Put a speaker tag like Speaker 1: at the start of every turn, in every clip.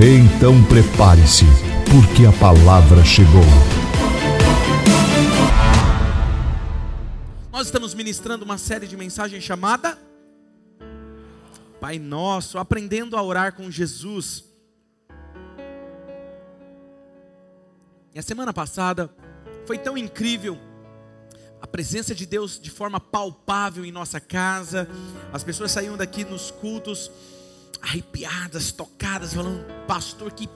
Speaker 1: Então prepare-se, porque a palavra chegou.
Speaker 2: Nós estamos ministrando uma série de mensagens chamada Pai Nosso, aprendendo a orar com Jesus. E a semana passada foi tão incrível a presença de Deus de forma palpável em nossa casa. As pessoas saíam daqui nos cultos arrepiadas, tocadas, falando, pastor, que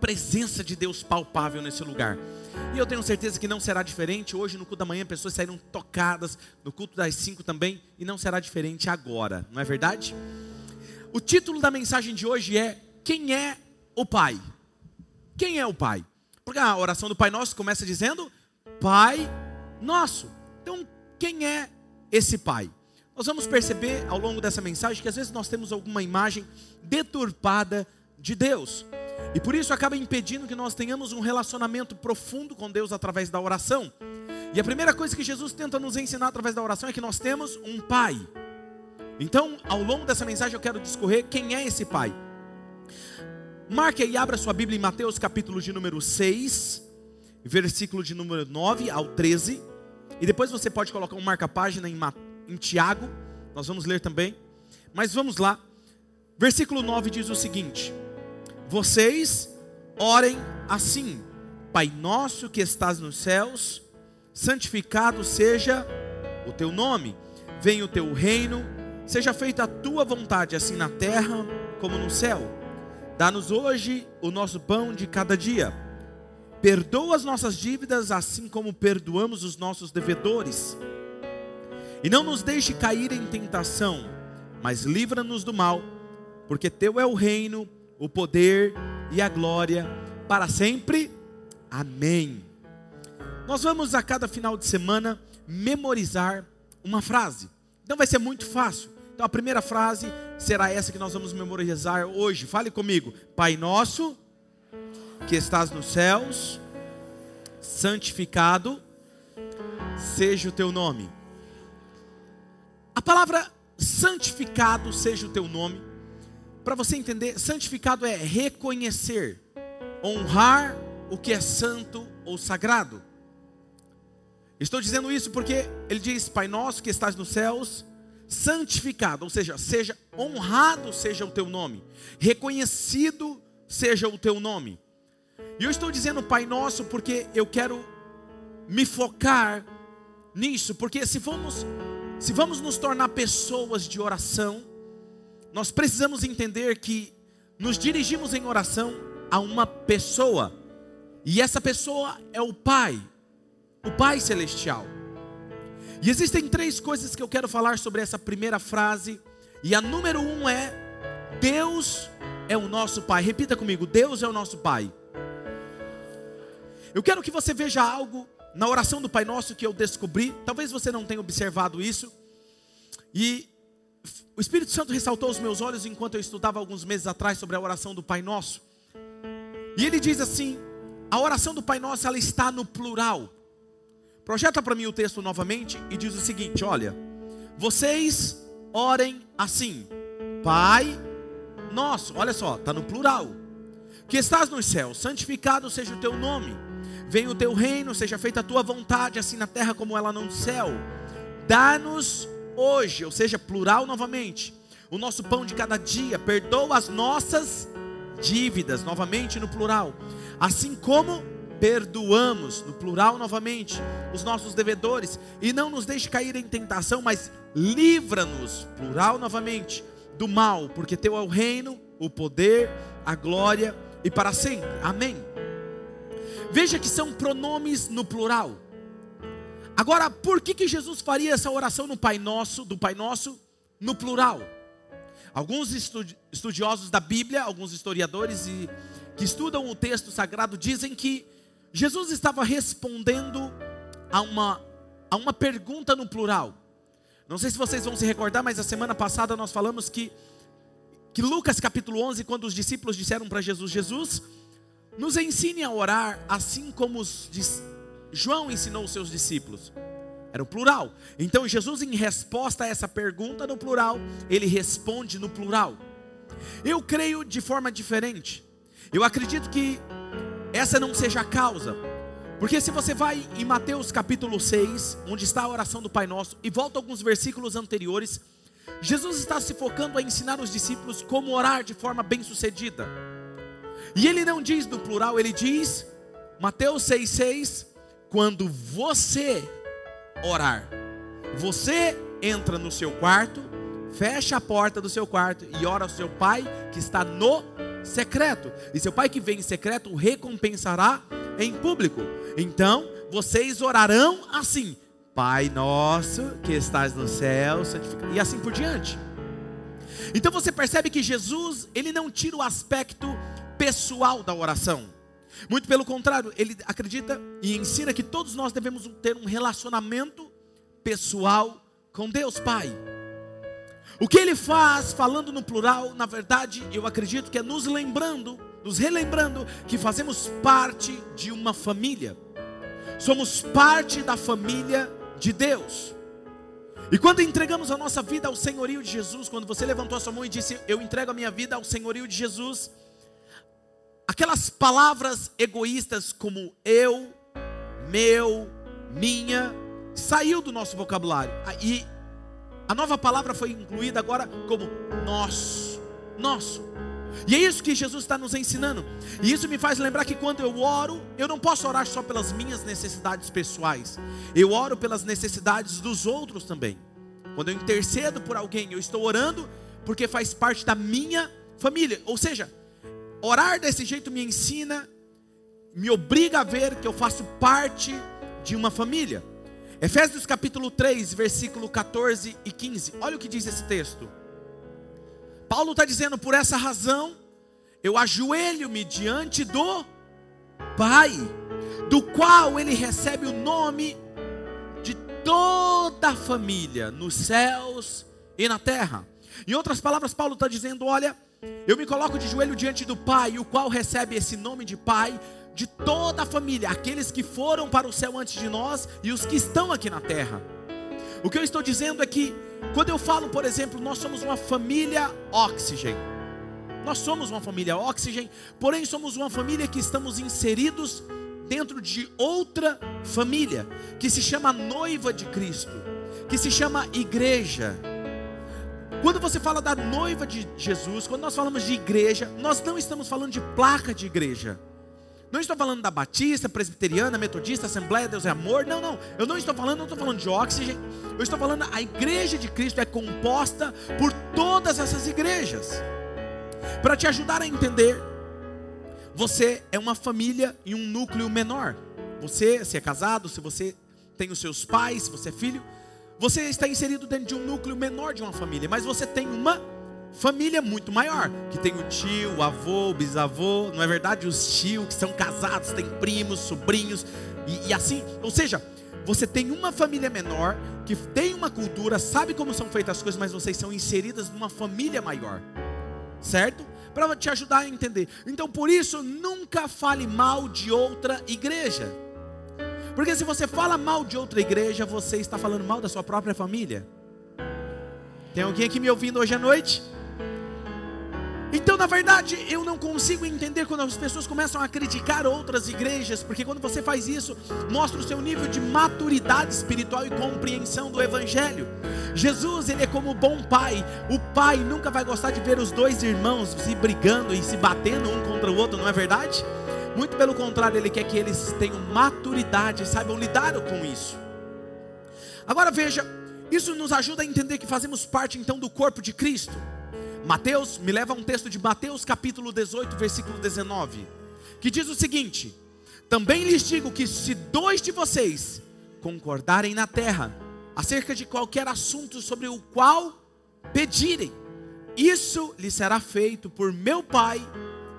Speaker 2: presença de Deus palpável nesse lugar. E eu tenho certeza que não será diferente. Hoje, no culto da manhã, pessoas saíram tocadas, no culto das cinco também, e não será diferente agora, não é verdade? O título da mensagem de hoje é: Quem é o Pai? Quem é o Pai? Porque a oração do Pai Nosso começa dizendo: Pai Nosso. Então, quem é esse Pai? Nós vamos perceber ao longo dessa mensagem que às vezes nós temos alguma imagem deturpada de Deus. E por isso acaba impedindo que nós tenhamos um relacionamento profundo com Deus através da oração. E a primeira coisa que Jesus tenta nos ensinar através da oração é que nós temos um Pai. Então, ao longo dessa mensagem, eu quero discorrer quem é esse Pai. Marque e abra sua Bíblia em Mateus, capítulo de número 6, versículo de número 9 ao 13. E depois você pode colocar um marca-página em Mateus em Tiago, nós vamos ler também. Mas vamos lá. Versículo 9 diz o seguinte: Vocês orem assim: Pai nosso que estás nos céus, santificado seja o teu nome, venha o teu reino, seja feita a tua vontade, assim na terra como no céu. Dá-nos hoje o nosso pão de cada dia. Perdoa as nossas dívidas, assim como perdoamos os nossos devedores e não nos deixe cair em tentação, mas livra-nos do mal, porque teu é o reino, o poder e a glória para sempre. Amém. Nós vamos a cada final de semana memorizar uma frase. Então vai ser muito fácil. Então a primeira frase será essa que nós vamos memorizar hoje. Fale comigo. Pai nosso, que estás nos céus, santificado seja o teu nome. A palavra santificado seja o teu nome. Para você entender, santificado é reconhecer, honrar o que é santo ou sagrado. Estou dizendo isso porque ele diz: Pai nosso que estás nos céus, santificado, ou seja, seja honrado seja o teu nome, reconhecido seja o teu nome. E eu estou dizendo Pai nosso porque eu quero me focar nisso, porque se formos se vamos nos tornar pessoas de oração, nós precisamos entender que nos dirigimos em oração a uma pessoa, e essa pessoa é o Pai, o Pai Celestial. E existem três coisas que eu quero falar sobre essa primeira frase, e a número um é: Deus é o nosso Pai. Repita comigo: Deus é o nosso Pai. Eu quero que você veja algo na oração do Pai Nosso que eu descobri, talvez você não tenha observado isso, e o Espírito Santo ressaltou aos meus olhos enquanto eu estudava alguns meses atrás sobre a oração do Pai Nosso. E ele diz assim: a oração do Pai Nosso ela está no plural. Projeta para mim o texto novamente e diz o seguinte: olha, vocês orem assim, Pai Nosso, olha só, está no plural. Que estás nos céus, santificado seja o teu nome Venha o teu reino, seja feita a tua vontade, assim na terra como ela no céu. Dá-nos hoje, ou seja, plural novamente, o nosso pão de cada dia. Perdoa as nossas dívidas, novamente no plural. Assim como perdoamos, no plural novamente, os nossos devedores. E não nos deixe cair em tentação, mas livra-nos, plural novamente, do mal, porque teu é o reino, o poder, a glória e para sempre. Amém. Veja que são pronomes no plural. Agora, por que, que Jesus faria essa oração no Pai Nosso, do Pai Nosso, no plural? Alguns estudiosos da Bíblia, alguns historiadores e, que estudam o texto sagrado dizem que Jesus estava respondendo a uma, a uma pergunta no plural. Não sei se vocês vão se recordar, mas a semana passada nós falamos que, que Lucas capítulo 11, quando os discípulos disseram para Jesus: Jesus, nos ensine a orar assim como os, João ensinou os seus discípulos. Era o plural. Então Jesus, em resposta a essa pergunta no plural, ele responde no plural. Eu creio de forma diferente. Eu acredito que essa não seja a causa. Porque se você vai em Mateus capítulo 6, onde está a oração do Pai Nosso, e volta alguns versículos anteriores, Jesus está se focando a ensinar os discípulos como orar de forma bem-sucedida. E ele não diz no plural, ele diz, Mateus 6,6, quando você orar. Você entra no seu quarto, fecha a porta do seu quarto e ora ao seu pai que está no secreto. E seu pai que vem em secreto o recompensará em público. Então, vocês orarão assim: Pai nosso que estás no céu, santificado. E assim por diante. Então você percebe que Jesus, ele não tira o aspecto pessoal da oração. Muito pelo contrário, ele acredita e ensina que todos nós devemos ter um relacionamento pessoal com Deus Pai. O que ele faz, falando no plural, na verdade, eu acredito que é nos lembrando, nos relembrando que fazemos parte de uma família. Somos parte da família de Deus. E quando entregamos a nossa vida ao senhorio de Jesus, quando você levantou a sua mão e disse: "Eu entrego a minha vida ao senhorio de Jesus", aquelas palavras egoístas como eu, meu, minha, saiu do nosso vocabulário. Ah, e a nova palavra foi incluída agora como nosso, nosso. E é isso que Jesus está nos ensinando. E isso me faz lembrar que quando eu oro, eu não posso orar só pelas minhas necessidades pessoais. Eu oro pelas necessidades dos outros também. Quando eu intercedo por alguém, eu estou orando porque faz parte da minha família. Ou seja, Orar desse jeito me ensina, me obriga a ver que eu faço parte de uma família. Efésios capítulo 3, versículo 14 e 15. Olha o que diz esse texto. Paulo está dizendo: por essa razão, eu ajoelho-me diante do Pai, do qual ele recebe o nome de toda a família, nos céus e na terra. Em outras palavras, Paulo está dizendo: olha eu me coloco de joelho diante do Pai, o qual recebe esse nome de Pai de toda a família, aqueles que foram para o céu antes de nós e os que estão aqui na terra. O que eu estou dizendo é que, quando eu falo, por exemplo, nós somos uma família Oxygen. Nós somos uma família Oxygen, porém somos uma família que estamos inseridos dentro de outra família, que se chama noiva de Cristo, que se chama igreja. Quando você fala da noiva de Jesus, quando nós falamos de igreja, nós não estamos falando de placa de igreja. Não estou falando da Batista, Presbiteriana, Metodista, Assembleia, Deus é Amor. Não, não. Eu não estou falando, não estou falando de oxigênio. Eu estou falando, a igreja de Cristo é composta por todas essas igrejas. Para te ajudar a entender, você é uma família e um núcleo menor. Você, se é casado, se você tem os seus pais, se você é filho, você está inserido dentro de um núcleo menor de uma família, mas você tem uma família muito maior, que tem o tio, o avô, o bisavô, não é verdade? Os tios que são casados, tem primos, sobrinhos, e, e assim, ou seja, você tem uma família menor, que tem uma cultura, sabe como são feitas as coisas, mas vocês são inseridas numa família maior, certo? Para te ajudar a entender. Então, por isso, nunca fale mal de outra igreja. Porque se você fala mal de outra igreja, você está falando mal da sua própria família. Tem alguém aqui me ouvindo hoje à noite? Então, na verdade, eu não consigo entender quando as pessoas começam a criticar outras igrejas, porque quando você faz isso, mostra o seu nível de maturidade espiritual e compreensão do Evangelho. Jesus, ele é como bom pai. O pai nunca vai gostar de ver os dois irmãos se brigando e se batendo um contra o outro, não é verdade? Muito pelo contrário, Ele quer que eles tenham maturidade, saibam lidar com isso. Agora veja, isso nos ajuda a entender que fazemos parte então do corpo de Cristo. Mateus me leva a um texto de Mateus capítulo 18, versículo 19, que diz o seguinte: Também lhes digo que se dois de vocês concordarem na terra acerca de qualquer assunto sobre o qual pedirem, isso lhe será feito por meu Pai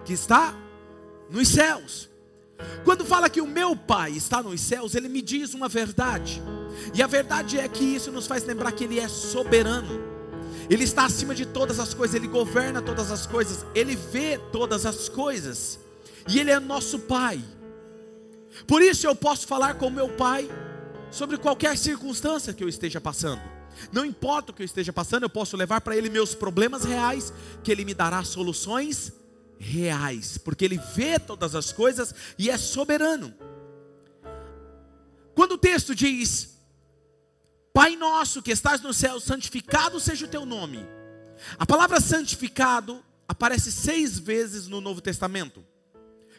Speaker 2: que está nos céus. Quando fala que o meu Pai está nos céus, ele me diz uma verdade. E a verdade é que isso nos faz lembrar que ele é soberano. Ele está acima de todas as coisas, ele governa todas as coisas, ele vê todas as coisas. E ele é nosso Pai. Por isso eu posso falar com meu Pai sobre qualquer circunstância que eu esteja passando. Não importa o que eu esteja passando, eu posso levar para Ele meus problemas reais, que Ele me dará soluções reais, porque Ele vê todas as coisas e é soberano. Quando o texto diz, Pai nosso que estás no céu, santificado seja o teu nome. A palavra santificado aparece seis vezes no Novo Testamento.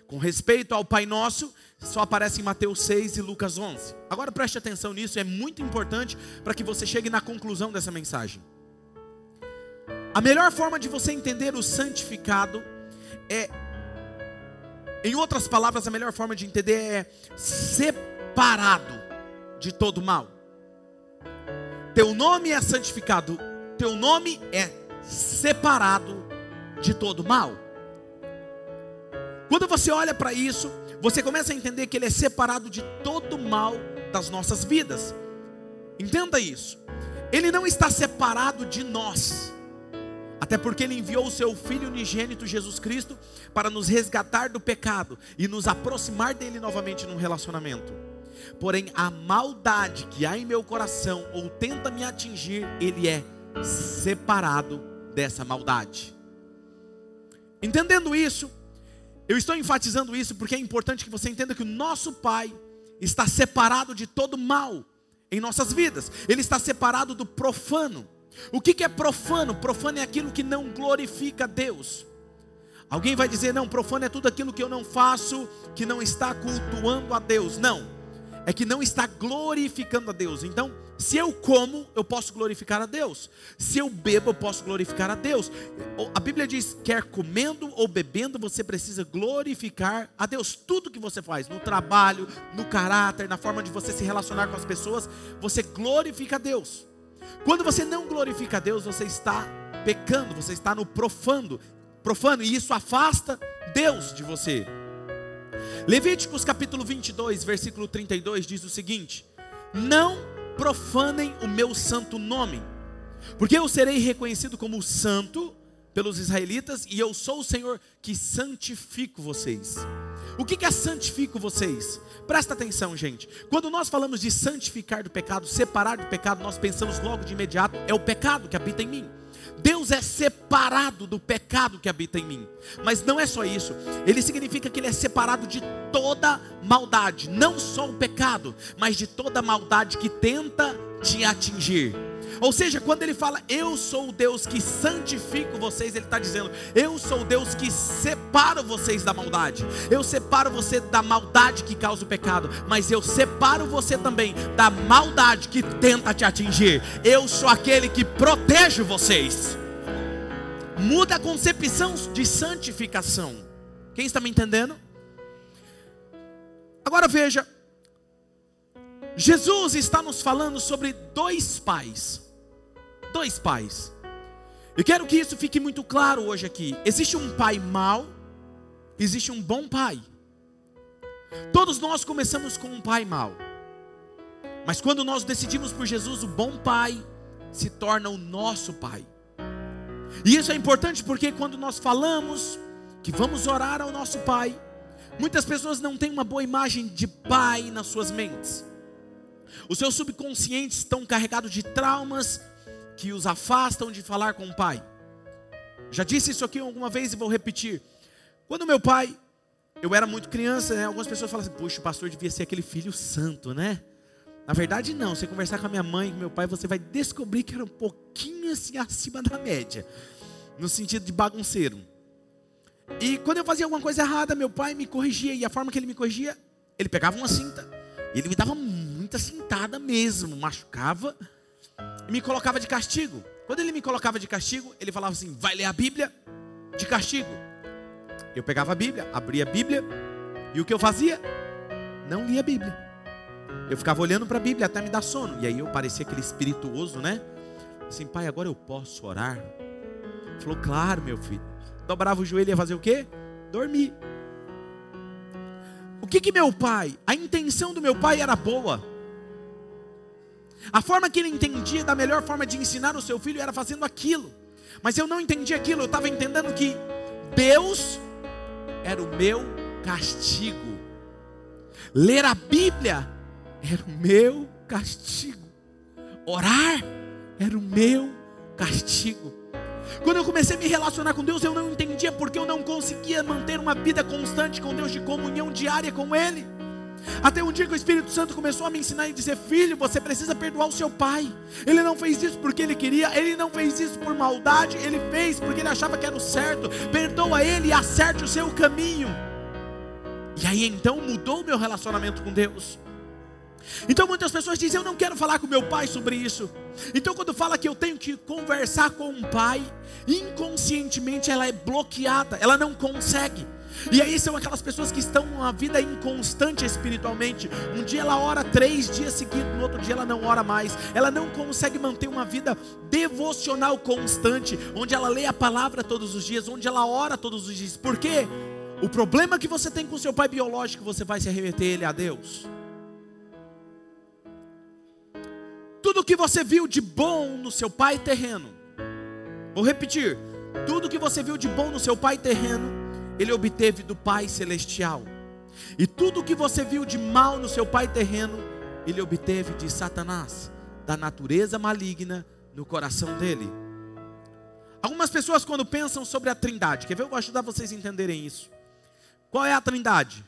Speaker 2: Com respeito ao Pai Nosso, só aparece em Mateus 6 e Lucas 11. Agora preste atenção nisso, é muito importante para que você chegue na conclusão dessa mensagem. A melhor forma de você entender o santificado é, em outras palavras, a melhor forma de entender é separado de todo mal. Teu nome é santificado, teu nome é separado de todo mal. Quando você olha para isso, você começa a entender que ele é separado de todo mal das nossas vidas. Entenda isso. Ele não está separado de nós. Até porque ele enviou o seu filho unigênito Jesus Cristo para nos resgatar do pecado e nos aproximar dele novamente num relacionamento. Porém, a maldade que há em meu coração ou tenta me atingir, ele é separado dessa maldade. Entendendo isso, eu estou enfatizando isso porque é importante que você entenda que o nosso Pai está separado de todo mal em nossas vidas. Ele está separado do profano. O que é profano? Profano é aquilo que não glorifica Deus. Alguém vai dizer, não, profano é tudo aquilo que eu não faço, que não está cultuando a Deus. Não, é que não está glorificando a Deus. Então, se eu como, eu posso glorificar a Deus. Se eu bebo, eu posso glorificar a Deus. A Bíblia diz: quer comendo ou bebendo, você precisa glorificar a Deus. Tudo que você faz, no trabalho, no caráter, na forma de você se relacionar com as pessoas, você glorifica a Deus. Quando você não glorifica a Deus, você está pecando, você está no profano, profano, e isso afasta Deus de você. Levíticos capítulo 22, versículo 32 diz o seguinte: Não profanem o meu santo nome, porque eu serei reconhecido como santo pelos israelitas, e eu sou o Senhor que santifico vocês. O que é santifico vocês? Presta atenção, gente. Quando nós falamos de santificar do pecado, separar do pecado, nós pensamos logo de imediato, é o pecado que habita em mim. Deus é separado do pecado que habita em mim. Mas não é só isso. Ele significa que ele é separado de toda maldade, não só o pecado, mas de toda maldade que tenta te atingir. Ou seja, quando ele fala, eu sou o Deus que santifico vocês, ele está dizendo, eu sou o Deus que separo vocês da maldade. Eu separo você da maldade que causa o pecado, mas eu separo você também da maldade que tenta te atingir. Eu sou aquele que protege vocês. Muda a concepção de santificação. Quem está me entendendo? Agora veja, Jesus está nos falando sobre dois pais dois pais. Eu quero que isso fique muito claro hoje aqui. Existe um pai mau, existe um bom pai. Todos nós começamos com um pai mau. Mas quando nós decidimos por Jesus, o bom pai se torna o nosso pai. E isso é importante porque quando nós falamos que vamos orar ao nosso pai, muitas pessoas não têm uma boa imagem de pai nas suas mentes. Os seus subconscientes estão carregados de traumas, que os afastam de falar com o pai. Já disse isso aqui alguma vez e vou repetir. Quando meu pai, eu era muito criança, né? Algumas pessoas falam assim: puxa, o pastor devia ser aquele filho santo, né? Na verdade, não. Você conversar com a minha mãe, com meu pai, você vai descobrir que era um pouquinho assim acima da média, no sentido de bagunceiro. E quando eu fazia alguma coisa errada, meu pai me corrigia, e a forma que ele me corrigia, ele pegava uma cinta, e ele me dava muita cintada mesmo, machucava me colocava de castigo. Quando ele me colocava de castigo, ele falava assim: vai ler a Bíblia de castigo. Eu pegava a Bíblia, abria a Bíblia, e o que eu fazia? Não lia a Bíblia. Eu ficava olhando para a Bíblia até me dar sono. E aí eu parecia aquele espirituoso, né? Assim, pai, agora eu posso orar. Falou, claro, meu filho. Dobrava o joelho e ia fazer o quê? Dormir. O que que meu pai, a intenção do meu pai era boa. A forma que ele entendia da melhor forma de ensinar o seu filho era fazendo aquilo. Mas eu não entendi aquilo, eu estava entendendo que Deus era o meu castigo. Ler a Bíblia era o meu castigo. Orar era o meu castigo. Quando eu comecei a me relacionar com Deus, eu não entendia porque eu não conseguia manter uma vida constante com Deus, de comunhão diária com Ele. Até um dia que o Espírito Santo começou a me ensinar e dizer: Filho, você precisa perdoar o seu pai. Ele não fez isso porque ele queria, ele não fez isso por maldade, ele fez porque ele achava que era o certo. Perdoa ele e acerte o seu caminho. E aí então mudou o meu relacionamento com Deus. Então muitas pessoas dizem: Eu não quero falar com meu pai sobre isso. Então, quando fala que eu tenho que conversar com um pai, inconscientemente ela é bloqueada, ela não consegue. E aí são aquelas pessoas que estão uma vida inconstante espiritualmente. Um dia ela ora três dias seguidos, no outro dia ela não ora mais. Ela não consegue manter uma vida devocional constante, onde ela lê a palavra todos os dias, onde ela ora todos os dias. Por quê? O problema que você tem com seu pai biológico, você vai se arremeter ele a Deus. Tudo que você viu de bom no seu pai terreno, vou repetir: tudo que você viu de bom no seu pai terreno, ele obteve do Pai celestial. E tudo que você viu de mal no seu pai terreno, ele obteve de Satanás, da natureza maligna no coração dele. Algumas pessoas, quando pensam sobre a Trindade, quer ver? Eu vou ajudar vocês a entenderem isso. Qual é a Trindade?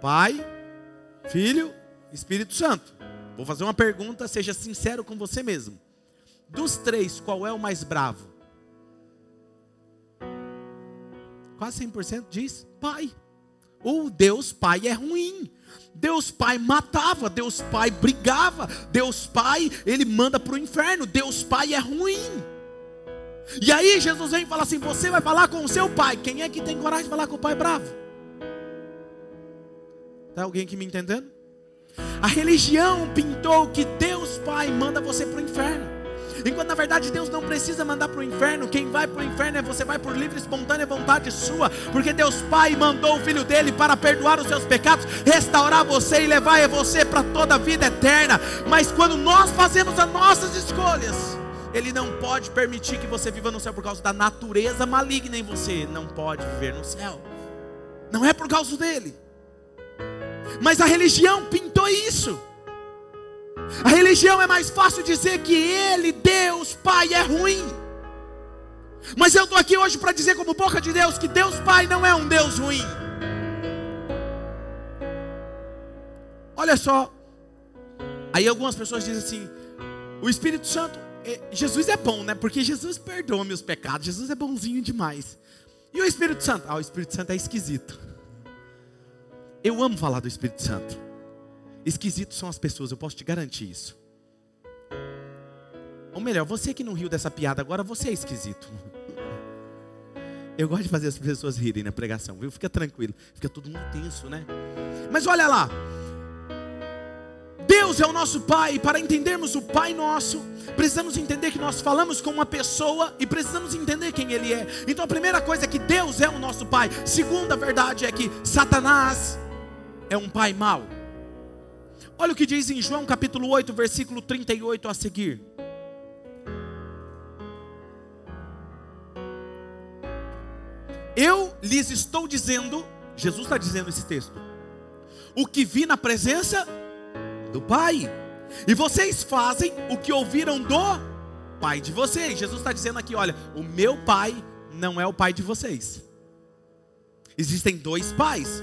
Speaker 2: Pai, Filho, Espírito Santo. Vou fazer uma pergunta, seja sincero com você mesmo. Dos três, qual é o mais bravo? Quase 100% diz pai. O Deus Pai é ruim. Deus Pai matava, Deus Pai brigava, Deus Pai, ele manda para o inferno. Deus Pai é ruim. E aí Jesus vem e fala assim: Você vai falar com o seu pai. Quem é que tem coragem de falar com o pai bravo? Está alguém aqui me entendendo? A religião pintou que Deus Pai manda você para o inferno. Enquanto na verdade Deus não precisa mandar para o inferno, quem vai para o inferno é você vai por livre e espontânea vontade sua, porque Deus Pai mandou o Filho dele para perdoar os seus pecados, restaurar você e levar você para toda a vida eterna. Mas quando nós fazemos as nossas escolhas, Ele não pode permitir que você viva no céu por causa da natureza maligna em você, não pode viver no céu, não é por causa dele. Mas a religião pintou isso. A religião é mais fácil dizer que Ele, Deus, Pai, é ruim. Mas eu estou aqui hoje para dizer, como boca de Deus, que Deus Pai não é um Deus ruim. Olha só. Aí algumas pessoas dizem assim: o Espírito Santo, é, Jesus é bom, né? Porque Jesus perdoa meus pecados, Jesus é bonzinho demais. E o Espírito Santo? Ah, o Espírito Santo é esquisito. Eu amo falar do Espírito Santo. Esquisitos são as pessoas, eu posso te garantir isso. Ou melhor, você que não riu dessa piada agora, você é esquisito. Eu gosto de fazer as pessoas rirem na pregação, viu? Fica tranquilo, fica todo mundo tenso, né? Mas olha lá, Deus é o nosso Pai, e para entendermos o Pai nosso, precisamos entender que nós falamos com uma pessoa e precisamos entender quem Ele é. Então a primeira coisa é que Deus é o nosso Pai. Segunda verdade é que Satanás é um pai mau. Olha o que diz em João capítulo 8, versículo 38 a seguir. Eu lhes estou dizendo, Jesus está dizendo esse texto, o que vi na presença do Pai, e vocês fazem o que ouviram do Pai de vocês. Jesus está dizendo aqui: olha, o meu Pai não é o Pai de vocês. Existem dois pais.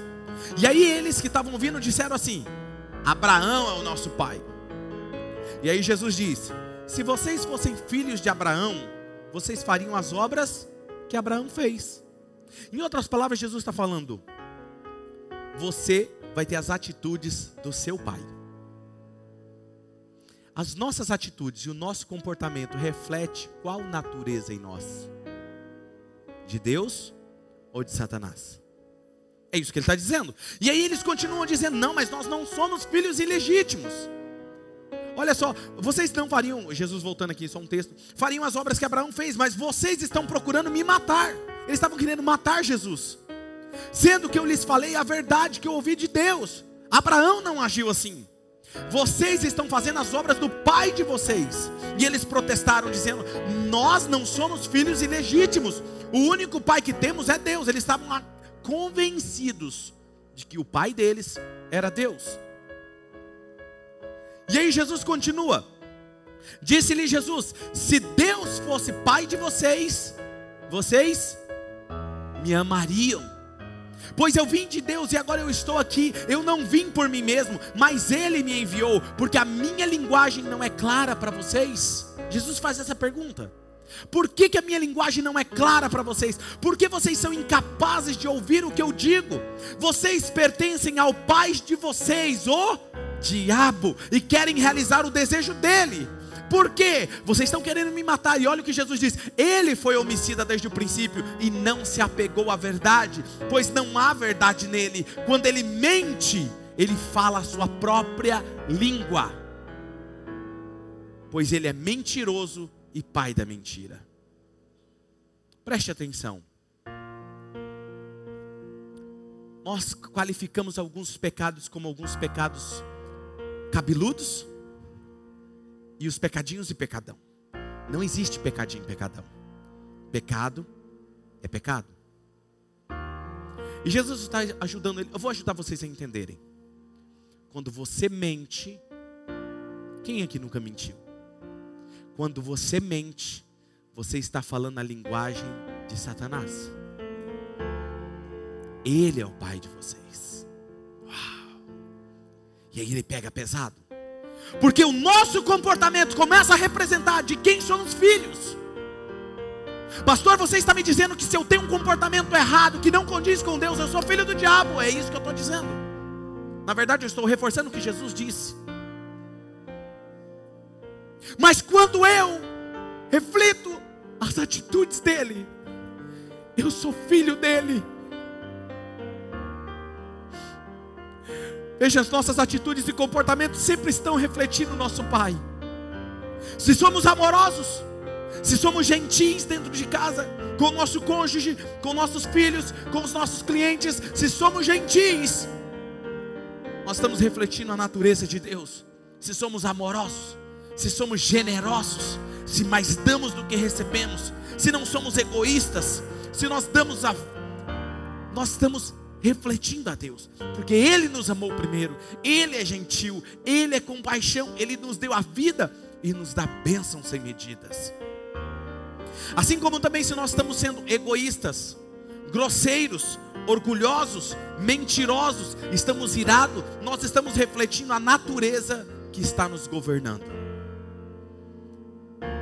Speaker 2: E aí eles que estavam ouvindo disseram assim: Abraão é o nosso pai. E aí Jesus diz: Se vocês fossem filhos de Abraão, vocês fariam as obras que Abraão fez. Em outras palavras, Jesus está falando: Você vai ter as atitudes do seu pai. As nossas atitudes e o nosso comportamento reflete qual natureza em nós? De Deus ou de Satanás? É isso que ele está dizendo. E aí eles continuam dizendo: não, mas nós não somos filhos ilegítimos. Olha só, vocês não fariam, Jesus voltando aqui, só um texto, fariam as obras que Abraão fez, mas vocês estão procurando me matar. Eles estavam querendo matar Jesus. Sendo que eu lhes falei a verdade que eu ouvi de Deus. Abraão não agiu assim. Vocês estão fazendo as obras do pai de vocês. E eles protestaram, dizendo: Nós não somos filhos ilegítimos. O único pai que temos é Deus. Eles estavam convencidos de que o pai deles era Deus. E aí Jesus continua. Disse-lhe Jesus: Se Deus fosse pai de vocês, vocês me amariam. Pois eu vim de Deus e agora eu estou aqui. Eu não vim por mim mesmo, mas Ele me enviou, porque a minha linguagem não é clara para vocês. Jesus faz essa pergunta. Por que, que a minha linguagem não é clara para vocês? Por que vocês são incapazes de ouvir o que eu digo? Vocês pertencem ao pai de vocês, o diabo, e querem realizar o desejo dele. Por quê? Vocês estão querendo me matar. E olha o que Jesus diz: Ele foi homicida desde o princípio e não se apegou à verdade, pois não há verdade nele. Quando ele mente, ele fala a sua própria língua, pois ele é mentiroso e pai da mentira. Preste atenção. Nós qualificamos alguns pecados como alguns pecados cabeludos e os pecadinhos e pecadão. Não existe pecadinho e pecadão. Pecado é pecado. E Jesus está ajudando ele. Eu vou ajudar vocês a entenderem. Quando você mente, quem aqui nunca mentiu? Quando você mente, você está falando a linguagem de Satanás. Ele é o pai de vocês. Uau. E aí ele pega pesado. Porque o nosso comportamento começa a representar de quem somos filhos. Pastor, você está me dizendo que se eu tenho um comportamento errado, que não condiz com Deus, eu sou filho do diabo. É isso que eu estou dizendo. Na verdade, eu estou reforçando o que Jesus disse. Mas quando eu reflito as atitudes dele, eu sou filho dele. Veja, as nossas atitudes e comportamentos sempre estão refletindo o nosso Pai. Se somos amorosos, se somos gentis dentro de casa, com o nosso cônjuge, com nossos filhos, com os nossos clientes, se somos gentis, nós estamos refletindo a natureza de Deus. Se somos amorosos, se somos generosos, se mais damos do que recebemos, se não somos egoístas, se nós damos a nós estamos refletindo a Deus, porque Ele nos amou primeiro, Ele é gentil, Ele é compaixão, Ele nos deu a vida e nos dá bênçãos sem medidas. Assim como também se nós estamos sendo egoístas, grosseiros, orgulhosos, mentirosos, estamos irados, nós estamos refletindo a natureza que está nos governando.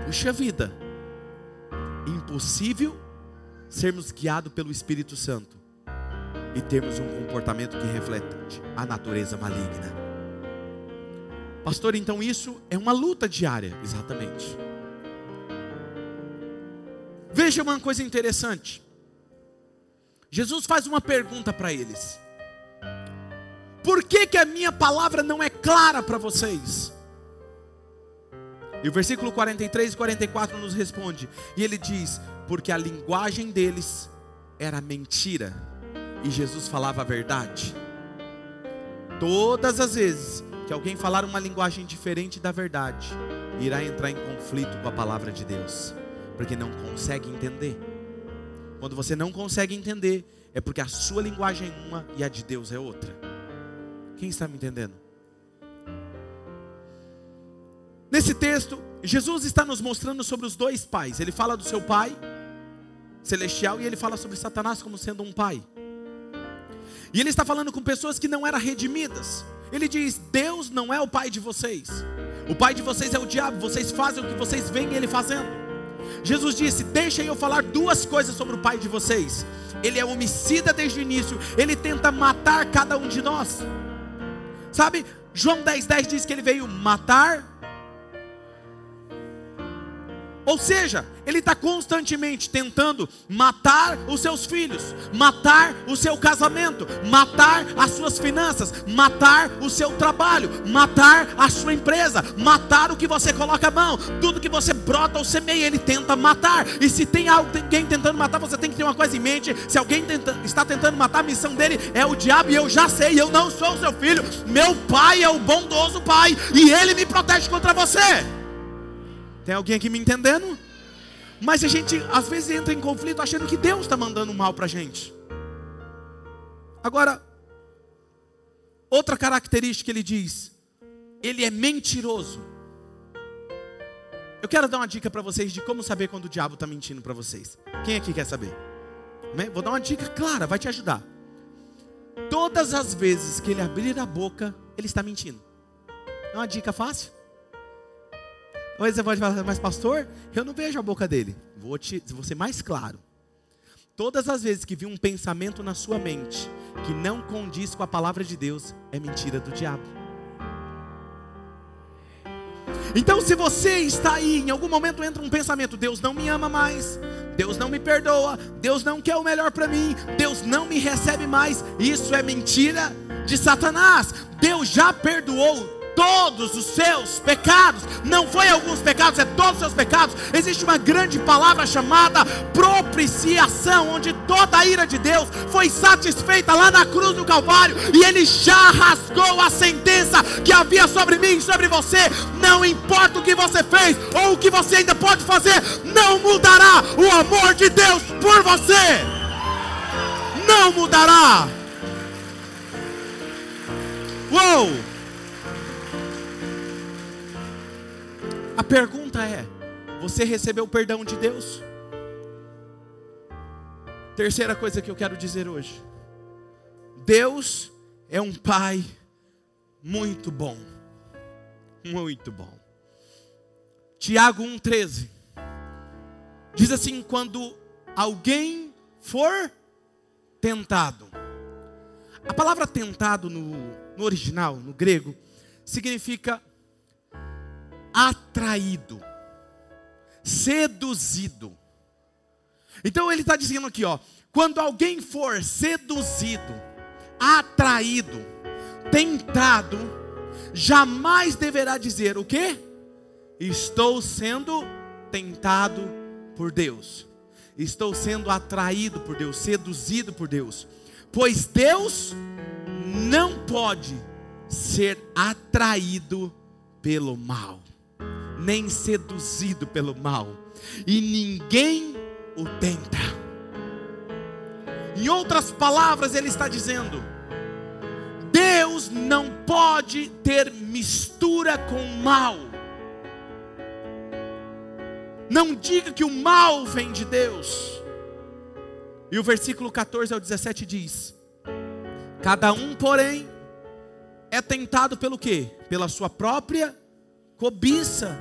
Speaker 2: Puxa vida, impossível sermos guiados pelo Espírito Santo e termos um comportamento que reflete a natureza maligna. Pastor, então isso é uma luta diária, exatamente. Veja uma coisa interessante. Jesus faz uma pergunta para eles. Por que, que a minha palavra não é clara para vocês? E o versículo 43 e 44 nos responde. E ele diz: Porque a linguagem deles era mentira e Jesus falava a verdade. Todas as vezes que alguém falar uma linguagem diferente da verdade, irá entrar em conflito com a palavra de Deus, porque não consegue entender. Quando você não consegue entender, é porque a sua linguagem é uma e a de Deus é outra. Quem está me entendendo? Nesse texto, Jesus está nos mostrando sobre os dois pais. Ele fala do seu pai celestial e ele fala sobre Satanás como sendo um pai. E ele está falando com pessoas que não eram redimidas. Ele diz: Deus não é o pai de vocês. O pai de vocês é o diabo. Vocês fazem o que vocês veem ele fazendo. Jesus disse: Deixa eu falar duas coisas sobre o pai de vocês. Ele é homicida desde o início. Ele tenta matar cada um de nós. Sabe? João 10,10 10 diz que ele veio matar. Ou seja, ele está constantemente tentando matar os seus filhos, matar o seu casamento, matar as suas finanças, matar o seu trabalho, matar a sua empresa, matar o que você coloca a mão, tudo que você brota ou semeia, ele tenta matar. E se tem alguém tentando matar, você tem que ter uma coisa em mente: se alguém tenta, está tentando matar, a missão dele é o diabo, e eu já sei, eu não sou seu filho, meu pai é o bondoso pai, e ele me protege contra você. Tem alguém aqui me entendendo? Mas a gente às vezes entra em conflito achando que Deus está mandando mal para a gente. Agora, outra característica ele diz: ele é mentiroso. Eu quero dar uma dica para vocês de como saber quando o diabo está mentindo para vocês. Quem aqui quer saber? Vou dar uma dica clara, vai te ajudar. Todas as vezes que ele abrir a boca, ele está mentindo. É uma dica fácil. Ou você pode falar, mas pastor, eu não vejo a boca dele. Vou, te, vou ser mais claro. Todas as vezes que vir um pensamento na sua mente que não condiz com a palavra de Deus, é mentira do diabo. Então, se você está aí, em algum momento entra um pensamento: Deus não me ama mais, Deus não me perdoa, Deus não quer o melhor para mim, Deus não me recebe mais, isso é mentira de Satanás. Deus já perdoou todos os seus pecados. Não foi alguns pecados, é todos os seus pecados. Existe uma grande palavra chamada propiciação, onde toda a ira de Deus foi satisfeita lá na cruz do Calvário e ele já rasgou a sentença que havia sobre mim e sobre você. Não importa o que você fez ou o que você ainda pode fazer, não mudará o amor de Deus por você. Não mudará. Uou! Pergunta é: você recebeu o perdão de Deus? Terceira coisa que eu quero dizer hoje: Deus é um Pai muito bom, muito bom. Tiago 1,13 diz assim: quando alguém for tentado, a palavra tentado no, no original, no grego, significa atraído, seduzido. Então ele está dizendo aqui, ó, quando alguém for seduzido, atraído, tentado, jamais deverá dizer o que? Estou sendo tentado por Deus. Estou sendo atraído por Deus, seduzido por Deus. Pois Deus não pode ser atraído pelo mal nem seduzido pelo mal, e ninguém o tenta. Em outras palavras, ele está dizendo: Deus não pode ter mistura com o mal. Não diga que o mal vem de Deus. E o versículo 14 ao 17 diz: Cada um, porém, é tentado pelo quê? Pela sua própria cobiça,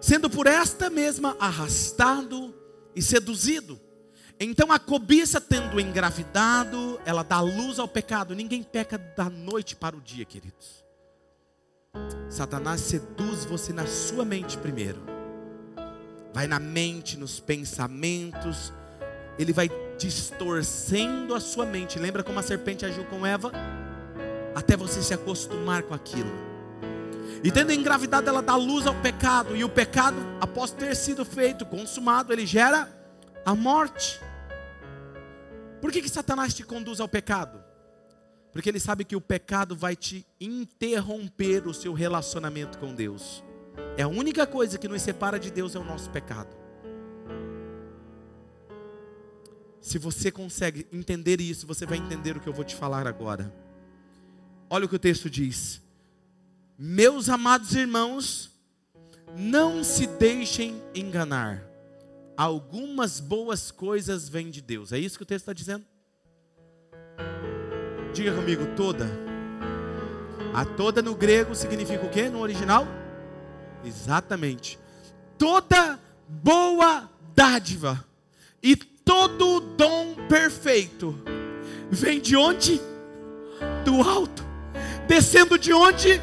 Speaker 2: sendo por esta mesma arrastado e seduzido. Então a cobiça tendo engravidado, ela dá luz ao pecado. Ninguém peca da noite para o dia, queridos. Satanás seduz você na sua mente primeiro. Vai na mente, nos pensamentos. Ele vai distorcendo a sua mente. Lembra como a serpente agiu com Eva? Até você se acostumar com aquilo. E tendo engravidado, ela dá luz ao pecado. E o pecado, após ter sido feito, consumado, ele gera a morte. Por que, que Satanás te conduz ao pecado? Porque ele sabe que o pecado vai te interromper o seu relacionamento com Deus. É a única coisa que nos separa de Deus é o nosso pecado. Se você consegue entender isso, você vai entender o que eu vou te falar agora. Olha o que o texto diz. Meus amados irmãos, não se deixem enganar. Algumas boas coisas vêm de Deus. É isso que o texto está dizendo? Diga comigo, toda. A toda no grego significa o que no original? Exatamente. Toda boa dádiva e todo dom perfeito vem de onde? Do alto. Descendo de onde?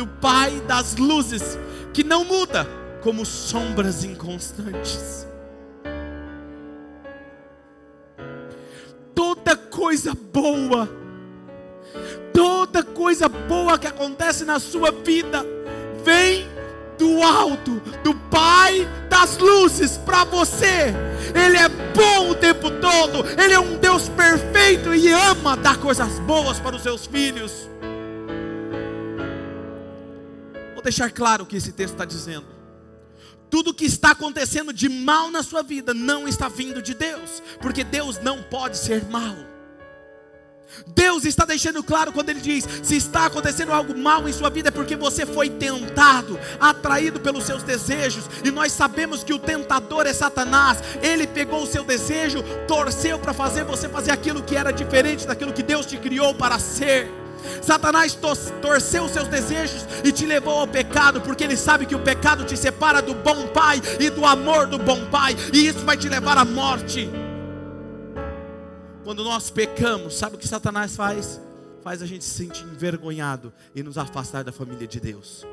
Speaker 2: do Pai das luzes, que não muda como sombras inconstantes. Toda coisa boa, toda coisa boa que acontece na sua vida, vem do alto, do Pai das luzes para você. Ele é bom o tempo todo, ele é um Deus perfeito e ama dar coisas boas para os seus filhos. Vou deixar claro o que esse texto está dizendo. Tudo que está acontecendo de mal na sua vida não está vindo de Deus, porque Deus não pode ser mal. Deus está deixando claro quando Ele diz: se está acontecendo algo mal em sua vida, é porque você foi tentado, atraído pelos seus desejos, e nós sabemos que o tentador é Satanás. Ele pegou o seu desejo, torceu para fazer você fazer aquilo que era diferente daquilo que Deus te criou para ser. Satanás torceu os seus desejos e te levou ao pecado, porque ele sabe que o pecado te separa do bom pai e do amor do bom pai, e isso vai te levar à morte. Quando nós pecamos, sabe o que Satanás faz? Faz a gente se sentir envergonhado e nos afastar da família de Deus.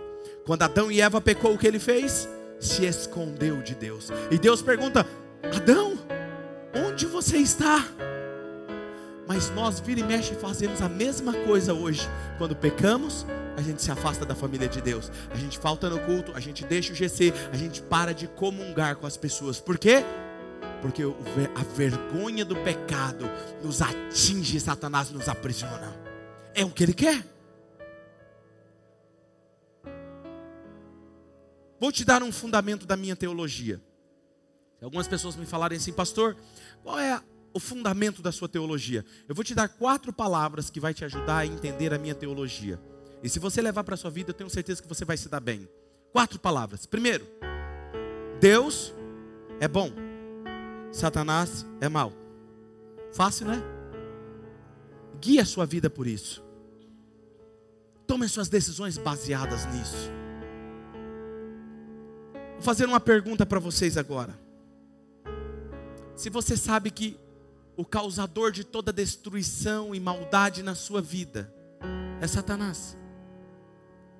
Speaker 2: Quando Adão e Eva pecou, o que ele fez? Se escondeu de Deus. E Deus pergunta: Adão, onde você está? Mas nós vira e mexe fazemos a mesma coisa hoje. Quando pecamos, a gente se afasta da família de Deus. A gente falta no culto, a gente deixa o GC, a gente para de comungar com as pessoas. Por quê? Porque a vergonha do pecado nos atinge Satanás nos aprisiona. É o que ele quer. Vou te dar um fundamento da minha teologia. Algumas pessoas me falarem assim, pastor, qual é o fundamento da sua teologia. Eu vou te dar quatro palavras que vai te ajudar a entender a minha teologia. E se você levar para a sua vida, eu tenho certeza que você vai se dar bem. Quatro palavras. Primeiro, Deus é bom, Satanás é mal. Fácil, né? Guie a sua vida por isso. Tome suas decisões baseadas nisso. Vou fazer uma pergunta para vocês agora. Se você sabe que o causador de toda destruição e maldade na sua vida é Satanás.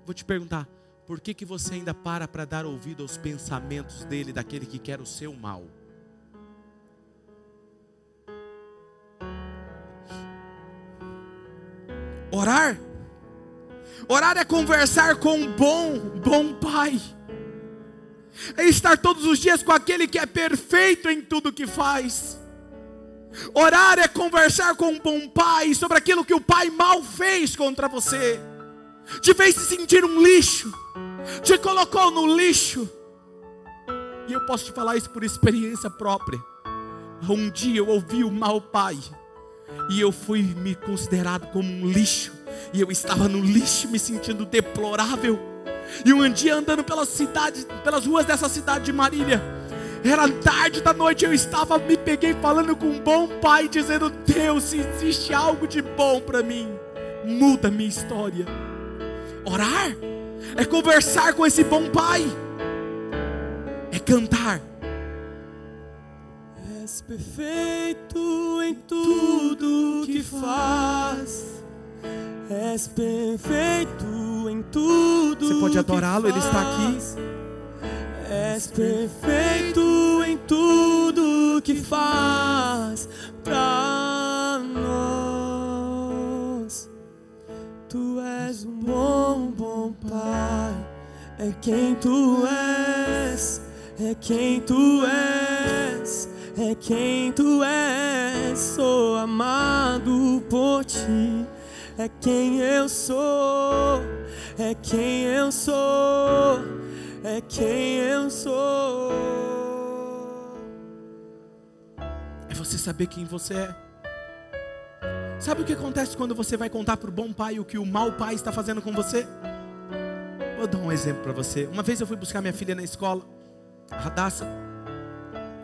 Speaker 2: Vou te perguntar, por que, que você ainda para para dar ouvido aos pensamentos dele, daquele que quer o seu mal? Orar? Orar é conversar com um bom, bom Pai. É estar todos os dias com aquele que é perfeito em tudo que faz. Orar é conversar com um bom pai sobre aquilo que o pai mal fez contra você, te fez se sentir um lixo, te colocou no lixo. E eu posso te falar isso por experiência própria. Um dia eu ouvi o mau pai, e eu fui me considerado como um lixo, e eu estava no lixo me sentindo deplorável. E um dia andando pelas cidades, pelas ruas dessa cidade de Marília, era tarde da noite, eu estava, me peguei falando com um bom pai, dizendo: Deus, se existe algo de bom para mim, muda minha história. Orar é conversar com esse bom pai, é cantar.
Speaker 3: És perfeito em tudo que faz. És perfeito em tudo.
Speaker 2: Você pode adorá-lo, ele está aqui.
Speaker 3: És perfeito em tudo que faz pra nós. Tu és um bom, bom Pai. É quem tu és, é quem tu és, é quem tu és. Sou amado por ti, é quem eu sou, é quem eu sou é quem eu sou.
Speaker 2: É você saber quem você é. Sabe o que acontece quando você vai contar para o bom pai o que o mau pai está fazendo com você? Vou dar um exemplo para você. Uma vez eu fui buscar minha filha na escola, a Radassa.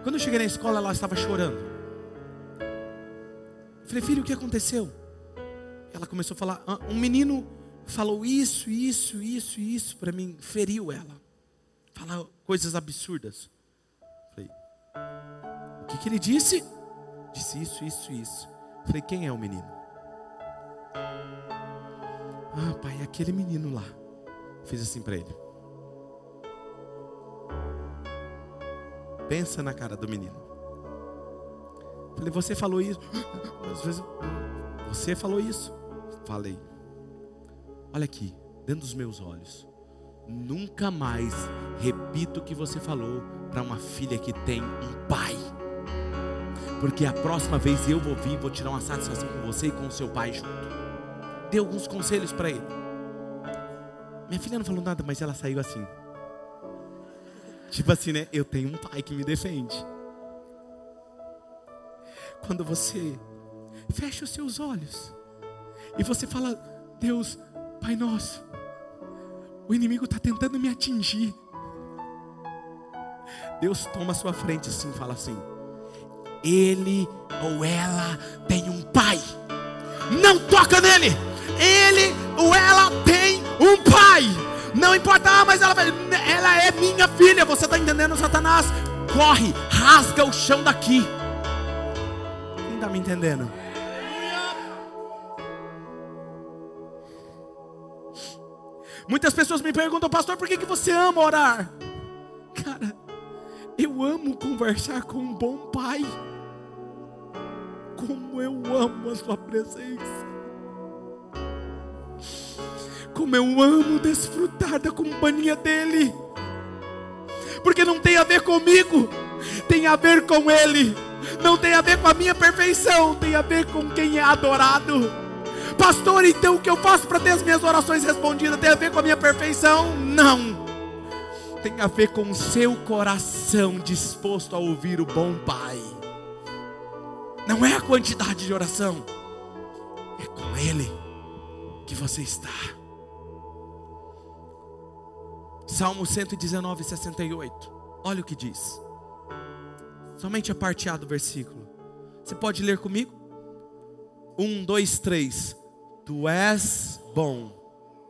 Speaker 2: Quando eu cheguei na escola, ela estava chorando. Eu falei, filho, o que aconteceu? Ela começou a falar, ah, um menino falou isso, isso, isso, isso para mim, feriu ela falar coisas absurdas. Falei, o que, que ele disse? Disse isso, isso, isso. Falei, quem é o menino? Ah, pai, é aquele menino lá. Fiz assim para ele. Pensa na cara do menino. Falei, você falou isso. Às vezes, Você falou isso? Falei. Olha aqui, dentro dos meus olhos. Nunca mais repito o que você falou para uma filha que tem um pai. Porque a próxima vez eu vou vir, vou tirar uma satisfação com você e com o seu pai junto. Dê alguns conselhos para ele. Minha filha não falou nada, mas ela saiu assim. Tipo assim, né? Eu tenho um pai que me defende. Quando você fecha os seus olhos e você fala, Deus, Pai Nosso, o inimigo está tentando me atingir. Deus toma a sua frente assim, fala assim: Ele ou ela tem um pai. Não toca nele. Ele ou ela tem um pai. Não importa, ah, mas ela, ela é minha filha. Você está entendendo, Satanás? Corre, rasga o chão daqui. Quem está me entendendo? Muitas pessoas me perguntam, pastor, por que, que você ama orar? Cara, eu amo conversar com um bom pai. Como eu amo a sua presença. Como eu amo desfrutar da companhia dele. Porque não tem a ver comigo, tem a ver com ele. Não tem a ver com a minha perfeição, tem a ver com quem é adorado. Pastor, então o que eu faço para ter as minhas orações respondidas tem a ver com a minha perfeição? Não. Tem a ver com o seu coração disposto a ouvir o bom Pai. Não é a quantidade de oração, é com Ele que você está. Salmo 119, 68. Olha o que diz. Somente a parte A do versículo. Você pode ler comigo? Um, dois, três. Tu és bom,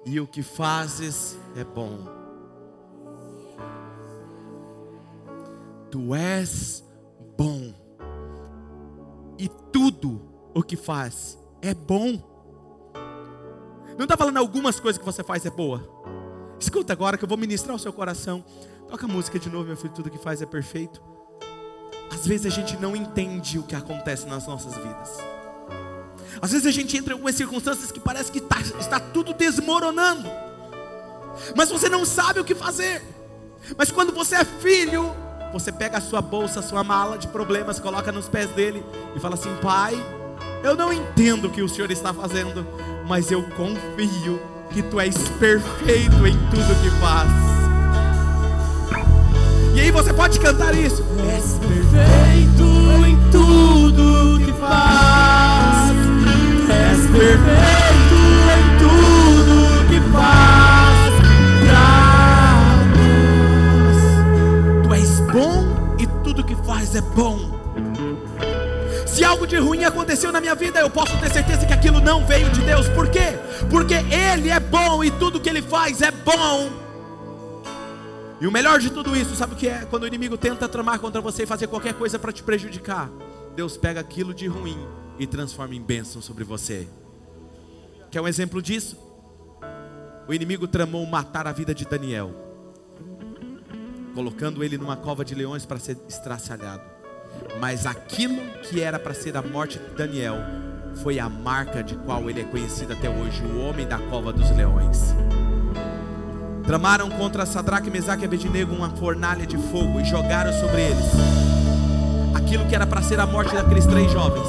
Speaker 2: e o que fazes é bom. Tu és bom, e tudo o que faz é bom. Não está falando algumas coisas que você faz é boa. Escuta agora que eu vou ministrar o seu coração. Toca a música de novo, meu filho. Tudo que faz é perfeito. Às vezes a gente não entende o que acontece nas nossas vidas. Às vezes a gente entra em algumas circunstâncias que parece que tá, está tudo desmoronando, mas você não sabe o que fazer. Mas quando você é filho, você pega a sua bolsa, a sua mala de problemas, coloca nos pés dele e fala assim: Pai, eu não entendo o que o Senhor está fazendo, mas eu confio que Tu és perfeito em tudo que faz. E aí você pode cantar isso.
Speaker 3: És perfeito em tudo que faz perfeito em tudo que faz
Speaker 2: pra Tu és bom e tudo que faz é bom. Se algo de ruim aconteceu na minha vida, eu posso ter certeza que aquilo não veio de Deus. Por quê? Porque Ele é bom e tudo que Ele faz é bom. E o melhor de tudo isso, sabe o que é? Quando o inimigo tenta tramar contra você e fazer qualquer coisa para te prejudicar, Deus pega aquilo de ruim e transforma em bênção sobre você. Quer um exemplo disso? O inimigo tramou matar a vida de Daniel, colocando ele numa cova de leões para ser estraçalhado. Mas aquilo que era para ser a morte de Daniel foi a marca de qual ele é conhecido até hoje, o homem da cova dos leões. Tramaram contra Sadraque, Mesaque e Abednego uma fornalha de fogo e jogaram sobre eles. Aquilo que era para ser a morte daqueles três jovens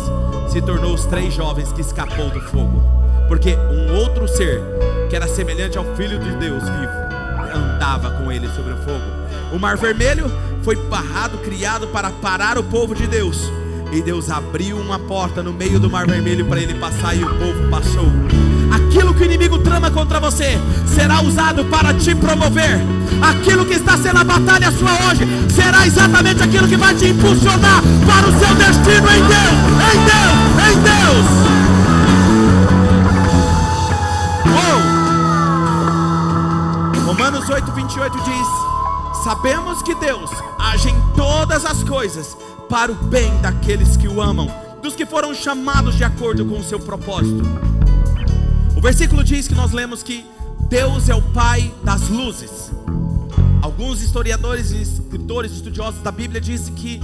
Speaker 2: se tornou os três jovens que escapou do fogo. Porque um outro ser, que era semelhante ao Filho de Deus vivo, andava com ele sobre o fogo. O mar vermelho foi barrado, criado para parar o povo de Deus. E Deus abriu uma porta no meio do mar vermelho para ele passar e o povo passou. Aquilo que o inimigo trama contra você será usado para te promover. Aquilo que está sendo a batalha sua hoje será exatamente aquilo que vai te impulsionar para o seu destino em Deus, em Deus, em Deus. 28 diz: Sabemos que Deus age em todas as coisas para o bem daqueles que o amam, dos que foram chamados de acordo com o seu propósito. O versículo diz que nós lemos que Deus é o Pai das luzes. Alguns historiadores e escritores estudiosos da Bíblia dizem que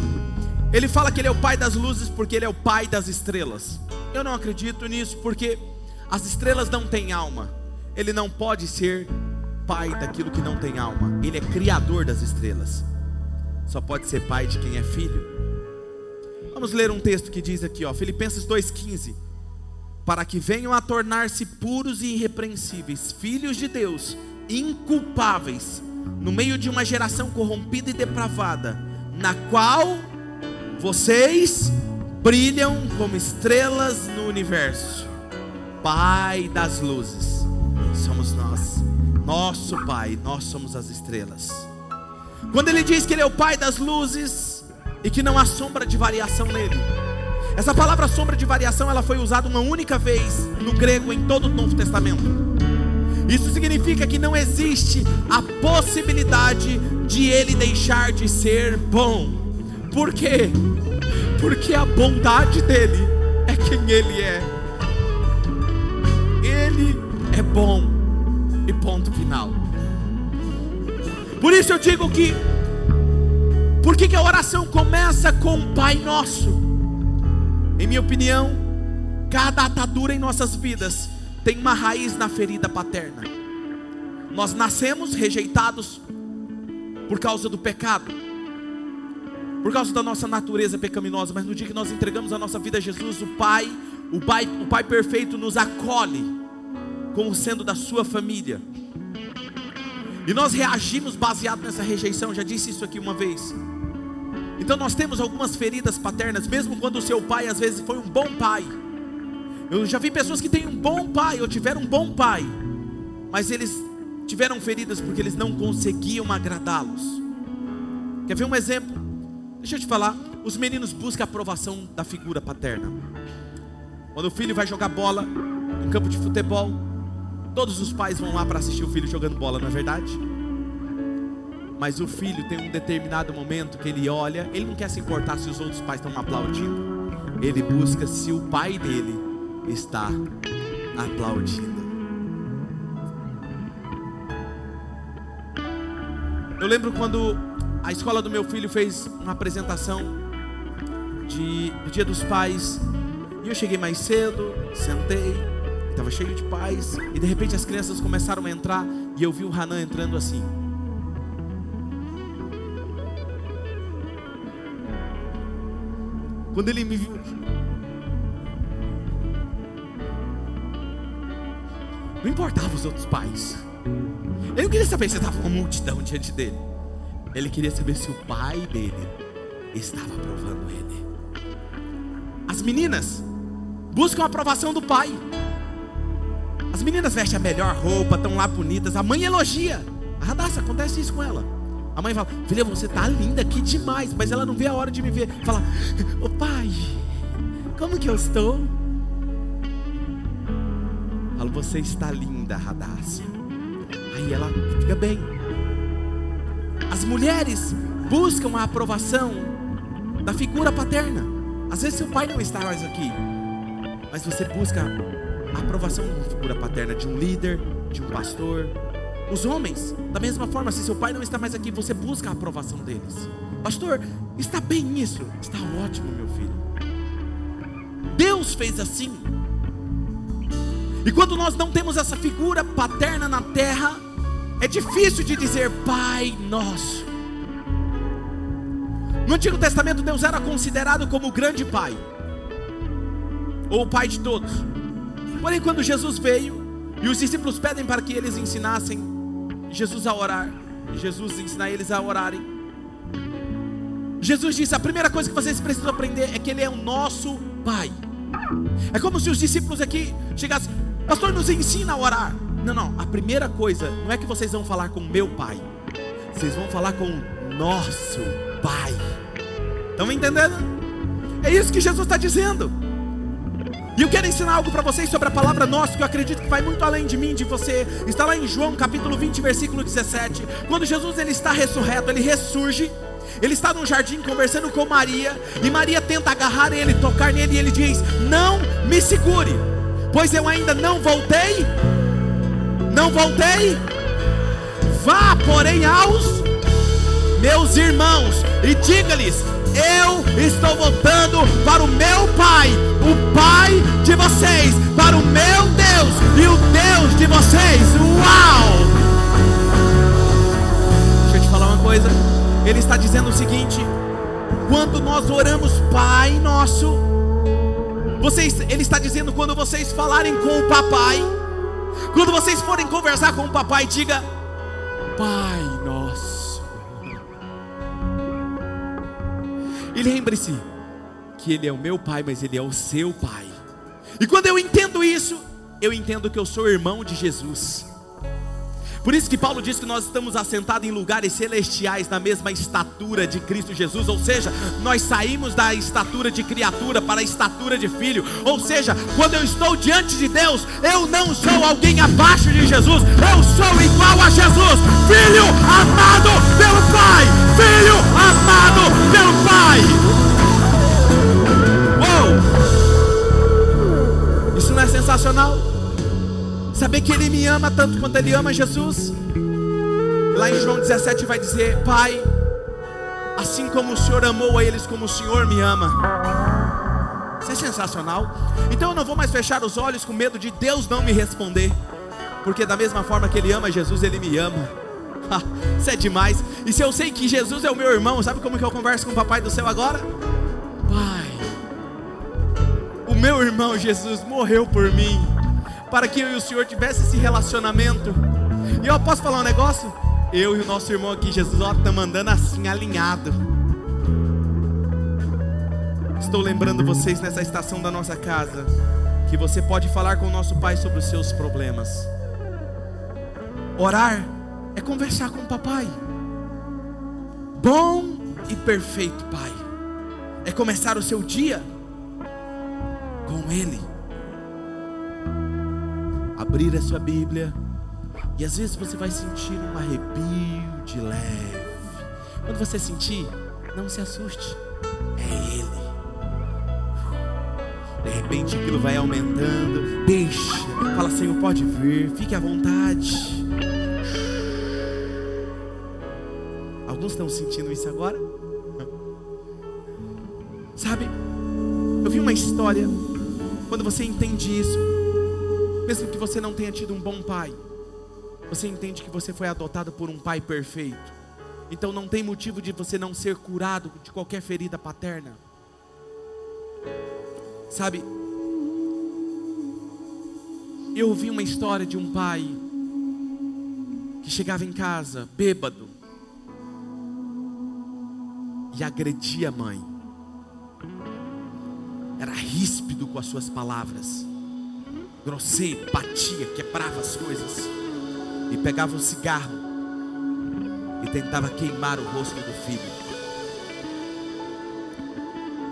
Speaker 2: ele fala que ele é o Pai das luzes porque ele é o Pai das estrelas. eu não acredito nisso porque as estrelas não têm alma. Ele não pode ser pai daquilo que não tem alma. Ele é criador das estrelas. Só pode ser pai de quem é filho. Vamos ler um texto que diz aqui, ó, Filipenses 2:15. Para que venham a tornar-se puros e irrepreensíveis, filhos de Deus, inculpáveis, no meio de uma geração corrompida e depravada, na qual vocês brilham como estrelas no universo. Pai das luzes, somos nós. Nosso Pai, nós somos as estrelas. Quando ele diz que ele é o Pai das luzes e que não há sombra de variação nele. Essa palavra sombra de variação, ela foi usada uma única vez no grego em todo o Novo Testamento. Isso significa que não existe a possibilidade de ele deixar de ser bom. Por quê? Porque a bondade dele é quem ele é. Ele é bom. E ponto final. Por isso eu digo que por que, que a oração começa com o Pai Nosso? Em minha opinião, cada atadura em nossas vidas tem uma raiz na ferida paterna. Nós nascemos rejeitados por causa do pecado, por causa da nossa natureza pecaminosa, mas no dia que nós entregamos a nossa vida a Jesus, o Pai, o Pai, o Pai perfeito nos acolhe como sendo da sua família. E nós reagimos baseado nessa rejeição, já disse isso aqui uma vez. Então nós temos algumas feridas paternas, mesmo quando o seu pai às vezes foi um bom pai. Eu já vi pessoas que têm um bom pai ou tiveram um bom pai, mas eles tiveram feridas porque eles não conseguiam agradá-los. Quer ver um exemplo? Deixa eu te falar, os meninos buscam a aprovação da figura paterna. Quando o filho vai jogar bola em campo de futebol, todos os pais vão lá para assistir o filho jogando bola, não é verdade? Mas o filho tem um determinado momento que ele olha, ele não quer se importar se os outros pais estão aplaudindo. Ele busca se o pai dele está aplaudindo. Eu lembro quando a escola do meu filho fez uma apresentação de, do Dia dos Pais. E eu cheguei mais cedo, sentei, estava cheio de paz. E de repente as crianças começaram a entrar. E eu vi o Hanan entrando assim. Quando ele me viu. Não importava os outros pais. Ele não queria saber se estava uma multidão diante dele. Ele queria saber se o pai dele estava aprovando ele. As meninas buscam a aprovação do pai. As meninas vestem a melhor roupa, estão lá bonitas. A mãe elogia. A Radassa, acontece isso com ela. A mãe fala: Filha, você tá linda aqui demais. Mas ela não vê a hora de me ver. Fala: Ô pai, como que eu estou? Falo: Você está linda, Radassa. Aí ela fica bem. As mulheres buscam a aprovação da figura paterna. Às vezes seu pai não está mais aqui, mas você busca a aprovação de uma figura paterna, de um líder, de um pastor. Os homens, da mesma forma, se seu pai não está mais aqui, você busca a aprovação deles. Pastor, está bem isso? Está ótimo, meu filho. Deus fez assim. E quando nós não temos essa figura paterna na terra, é difícil de dizer Pai Nosso. No Antigo Testamento, Deus era considerado como o grande Pai, ou o Pai de todos. Porém, quando Jesus veio e os discípulos pedem para que eles ensinassem Jesus a orar, Jesus ensina eles a orarem. Jesus disse: a primeira coisa que vocês precisam aprender é que Ele é o nosso Pai. É como se os discípulos aqui chegassem, Pastor, nos ensina a orar. Não, não. A primeira coisa não é que vocês vão falar com meu pai. Vocês vão falar com o nosso pai. Estão entendendo? É isso que Jesus está dizendo. E eu quero ensinar algo para vocês sobre a palavra nosso, que eu acredito que vai muito além de mim, de você. Está lá em João capítulo 20, versículo 17. Quando Jesus ele está ressurreto, ele ressurge. Ele está num jardim conversando com Maria. E Maria tenta agarrar ele, tocar nele. E ele diz: Não me segure, pois eu ainda não voltei não voltei? Vá, porém, aos meus irmãos e diga-lhes: Eu estou voltando para o meu Pai, o Pai de vocês para o meu Deus e o Deus de vocês. Uau! Deixa eu te falar uma coisa. Ele está dizendo o seguinte: quando nós oramos, Pai Nosso, vocês, ele está dizendo quando vocês falarem com o papai, quando vocês forem conversar com o papai, diga Pai E lembre-se que ele é o meu pai, mas ele é o seu pai. E quando eu entendo isso, eu entendo que eu sou irmão de Jesus. Por isso que Paulo diz que nós estamos assentados em lugares celestiais na mesma estatura de Cristo Jesus, ou seja, nós saímos da estatura de criatura para a estatura de filho. Ou seja, quando eu estou diante de Deus, eu não sou alguém abaixo de Jesus, eu sou igual a Jesus, filho amado pelo Pai, filho amado pelo Pai. Uou! Isso não é sensacional? Saber que Ele me ama tanto quanto Ele ama Jesus. Lá em João 17 vai dizer: Pai, assim como o Senhor amou a eles, como o Senhor me ama. Isso é sensacional. Então eu não vou mais fechar os olhos com medo de Deus não me responder. Porque da mesma forma que Ele ama Jesus, Ele me ama. Isso é demais. E se eu sei que Jesus é o meu irmão, sabe como que eu converso com o Papai do céu agora? Pai, o meu irmão Jesus morreu por mim para que eu e o Senhor tivesse esse relacionamento. E eu posso falar um negócio? Eu e o nosso irmão aqui, Jesus, estamos andando assim, alinhado. Estou lembrando vocês nessa estação da nossa casa que você pode falar com o nosso Pai sobre os seus problemas. Orar é conversar com o papai. Bom e perfeito Pai. É começar o seu dia com Ele abrir a sua Bíblia e às vezes você vai sentir um arrepio de leve. Quando você sentir, não se assuste, é Ele. De repente aquilo vai aumentando. Deixa, fala Senhor, pode vir, fique à vontade. Alguns estão sentindo isso agora? Sabe, eu vi uma história. Quando você entende isso, mesmo que você não tenha tido um bom pai, você entende que você foi adotado por um pai perfeito. Então não tem motivo de você não ser curado de qualquer ferida paterna. Sabe, eu ouvi uma história de um pai que chegava em casa bêbado e agredia a mãe. Era ríspido com as suas palavras grosseiro, batia, quebrava as coisas e pegava um cigarro e tentava queimar o rosto do filho.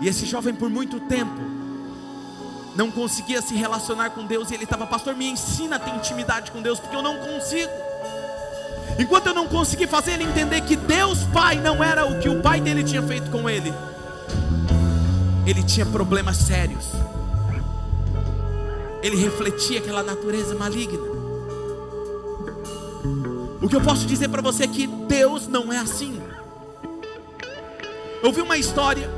Speaker 2: E esse jovem por muito tempo não conseguia se relacionar com Deus e ele estava, pastor, me ensina a ter intimidade com Deus, porque eu não consigo. Enquanto eu não consegui fazer ele entender que Deus Pai não era o que o pai dele tinha feito com ele, ele tinha problemas sérios ele refletia aquela natureza maligna. O que eu posso dizer para você é que Deus não é assim. Eu vi uma história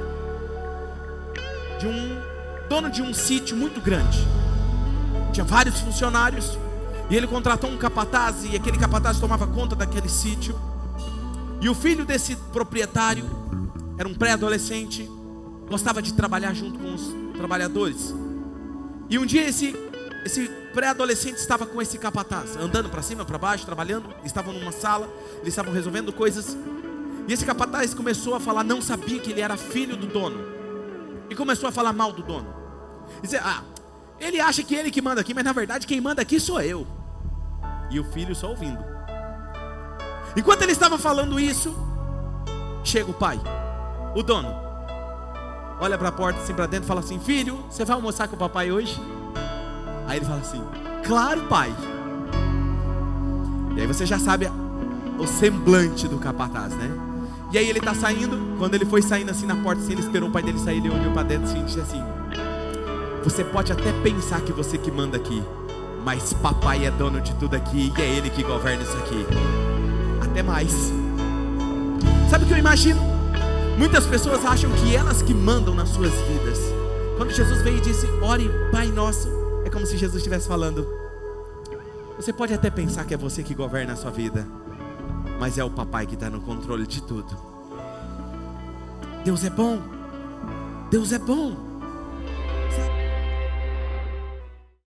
Speaker 2: de um dono de um sítio muito grande. Tinha vários funcionários e ele contratou um capataz e aquele capataz tomava conta daquele sítio. E o filho desse proprietário era um pré-adolescente, gostava de trabalhar junto com os trabalhadores. E um dia esse, esse pré-adolescente estava com esse capataz, andando para cima, para baixo, trabalhando. Estavam numa sala, eles estavam resolvendo coisas. E esse capataz começou a falar, não sabia que ele era filho do dono. E começou a falar mal do dono. Dizer, ah, ele acha que ele que manda aqui, mas na verdade quem manda aqui sou eu. E o filho só ouvindo. Enquanto ele estava falando isso, chega o pai, o dono olha para a porta assim para dentro e fala assim: Filho, você vai almoçar com o papai hoje? Aí ele fala assim: Claro, pai. E aí você já sabe o semblante do capataz, né? E aí ele está saindo, quando ele foi saindo assim na porta, assim, ele esperou o pai dele sair, ele olhou para dentro assim, e disse assim: Você pode até pensar que você que manda aqui, mas papai é dono de tudo aqui e é ele que governa isso aqui. Até mais. Sabe o que eu imagino? Muitas pessoas acham que elas que mandam nas suas vidas. Quando Jesus veio e disse: Ore, Pai Nosso, é como se Jesus estivesse falando. Você pode até pensar que é você que governa a sua vida, mas é o papai que está no controle de tudo. Deus é bom, Deus é bom.